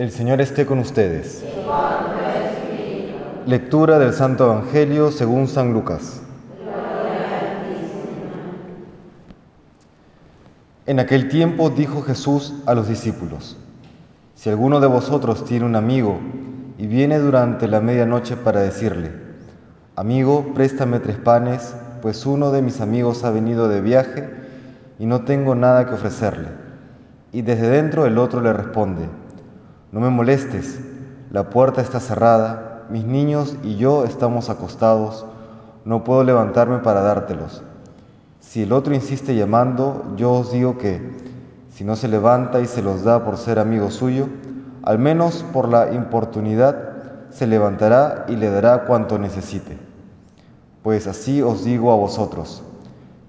El Señor esté con ustedes. Lectura del Santo Evangelio según San Lucas. En aquel tiempo dijo Jesús a los discípulos, si alguno de vosotros tiene un amigo y viene durante la medianoche para decirle, amigo, préstame tres panes, pues uno de mis amigos ha venido de viaje y no tengo nada que ofrecerle. Y desde dentro el otro le responde, no me molestes, la puerta está cerrada, mis niños y yo estamos acostados, no puedo levantarme para dártelos. Si el otro insiste llamando, yo os digo que, si no se levanta y se los da por ser amigo suyo, al menos por la importunidad, se levantará y le dará cuanto necesite. Pues así os digo a vosotros,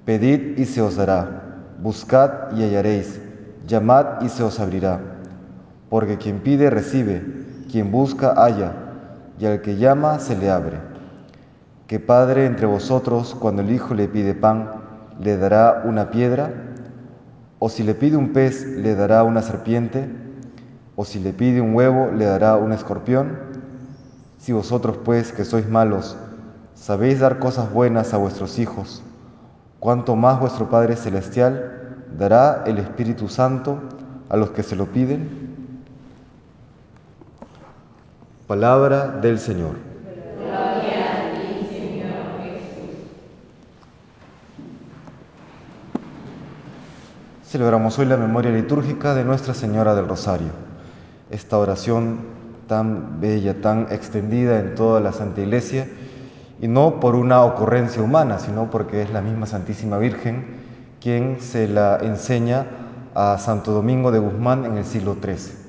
pedid y se os dará, buscad y hallaréis, llamad y se os abrirá. Porque quien pide recibe, quien busca halla, y al que llama se le abre. ¿Qué padre entre vosotros, cuando el hijo le pide pan, le dará una piedra? ¿O si le pide un pez, le dará una serpiente? ¿O si le pide un huevo, le dará un escorpión? Si vosotros pues, que sois malos, sabéis dar cosas buenas a vuestros hijos, cuánto más vuestro Padre Celestial dará el Espíritu Santo a los que se lo piden. Palabra del Señor. Gloria a ti, Señor Jesús. Celebramos hoy la memoria litúrgica de Nuestra Señora del Rosario. Esta oración tan bella, tan extendida en toda la Santa Iglesia, y no por una ocurrencia humana, sino porque es la misma Santísima Virgen quien se la enseña a Santo Domingo de Guzmán en el siglo XIII.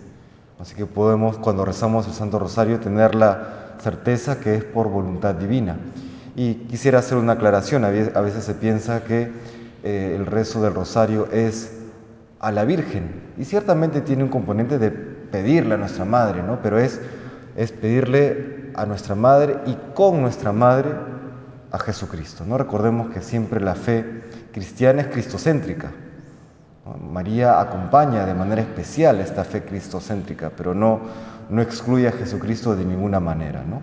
Así que podemos, cuando rezamos el Santo Rosario, tener la certeza que es por voluntad divina. Y quisiera hacer una aclaración, a veces se piensa que eh, el rezo del Rosario es a la Virgen, y ciertamente tiene un componente de pedirle a nuestra Madre, ¿no? pero es, es pedirle a nuestra Madre y con nuestra Madre a Jesucristo. ¿no? Recordemos que siempre la fe cristiana es cristocéntrica. María acompaña de manera especial esta fe cristocéntrica, pero no, no excluye a Jesucristo de ninguna manera. ¿no?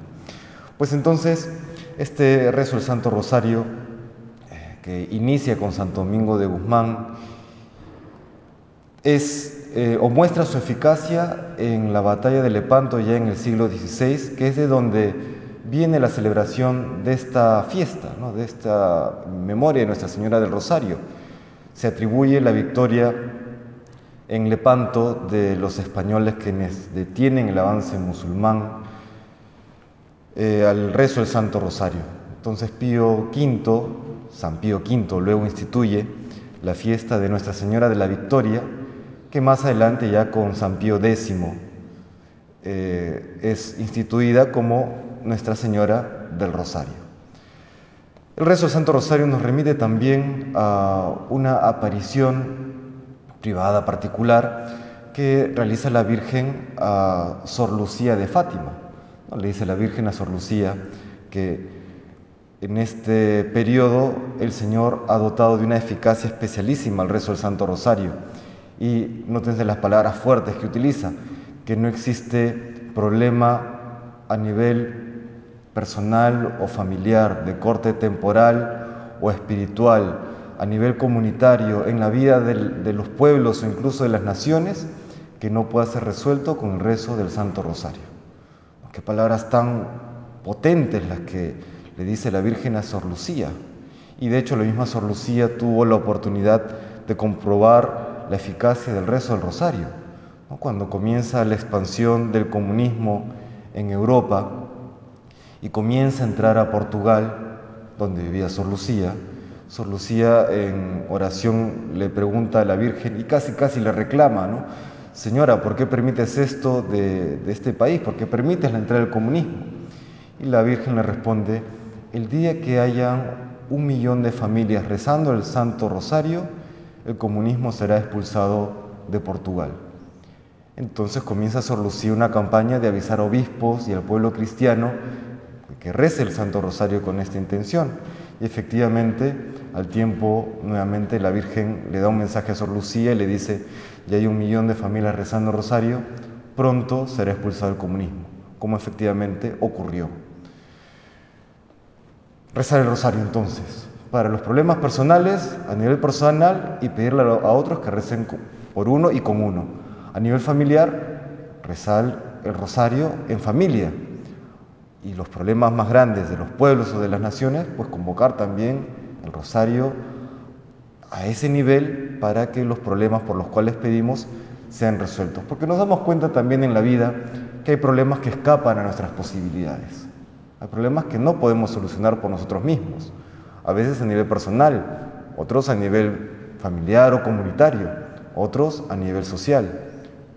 Pues entonces, este rezo del Santo Rosario, eh, que inicia con Santo Domingo de Guzmán, es eh, o muestra su eficacia en la batalla de Lepanto ya en el siglo XVI, que es de donde viene la celebración de esta fiesta, ¿no? de esta memoria de Nuestra Señora del Rosario. Se atribuye la victoria en Lepanto de los españoles quienes detienen el avance musulmán eh, al rezo del Santo Rosario. Entonces Pío V, San Pío V, luego instituye la fiesta de Nuestra Señora de la Victoria, que más adelante ya con San Pío X eh, es instituida como Nuestra Señora del Rosario. El rezo del Santo Rosario nos remite también a una aparición privada particular que realiza la Virgen a Sor Lucía de Fátima. Le dice la Virgen a Sor Lucía que en este periodo el Señor ha dotado de una eficacia especialísima al rezo del Santo Rosario y nótense las palabras fuertes que utiliza, que no existe problema a nivel personal o familiar, de corte temporal o espiritual, a nivel comunitario, en la vida de los pueblos o incluso de las naciones, que no pueda ser resuelto con el rezo del Santo Rosario. Qué palabras tan potentes las que le dice la Virgen a Sor Lucía. Y de hecho la misma Sor Lucía tuvo la oportunidad de comprobar la eficacia del rezo del rosario. Cuando comienza la expansión del comunismo en Europa y comienza a entrar a Portugal, donde vivía Sor Lucía, Sor Lucía en oración le pregunta a la Virgen y casi casi le reclama, ¿no? Señora, ¿por qué permites esto de, este país? ¿Por qué permites la entrada del comunismo? Y la Virgen le responde, el día que haya un millón de familias rezando el Santo Rosario, el comunismo será expulsado de Portugal. Entonces comienza Sor Lucía una campaña de avisar a obispos y al pueblo cristiano que rece el Santo Rosario con esta intención. Y efectivamente, al tiempo, nuevamente la Virgen le da un mensaje a Sor Lucía y le dice, ya hay un millón de familias rezando Rosario, pronto será expulsado el comunismo, como efectivamente ocurrió. Rezar el rosario entonces, para los problemas personales a nivel personal y pedirle a otros que recen por uno y con uno. A nivel familiar, rezar el rosario en familia. Y los problemas más grandes de los pueblos o de las naciones, pues convocar también el rosario a ese nivel para que los problemas por los cuales pedimos sean resueltos. Porque nos damos cuenta también en la vida que hay problemas que escapan a nuestras posibilidades. Hay problemas que no podemos solucionar por nosotros mismos, a veces a nivel personal, otros a nivel familiar o comunitario, otros a nivel social.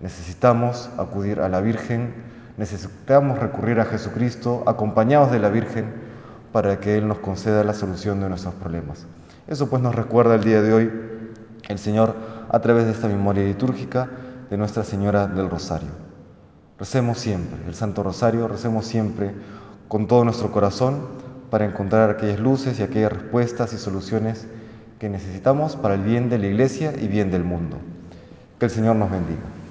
Necesitamos acudir a la Virgen, necesitamos recurrir a Jesucristo acompañados de la Virgen para que Él nos conceda la solución de nuestros problemas. Eso pues nos recuerda el día de hoy el Señor a través de esta memoria litúrgica de Nuestra Señora del Rosario. Recemos siempre el Santo Rosario, recemos siempre con todo nuestro corazón para encontrar aquellas luces y aquellas respuestas y soluciones que necesitamos para el bien de la Iglesia y bien del mundo. Que el Señor nos bendiga.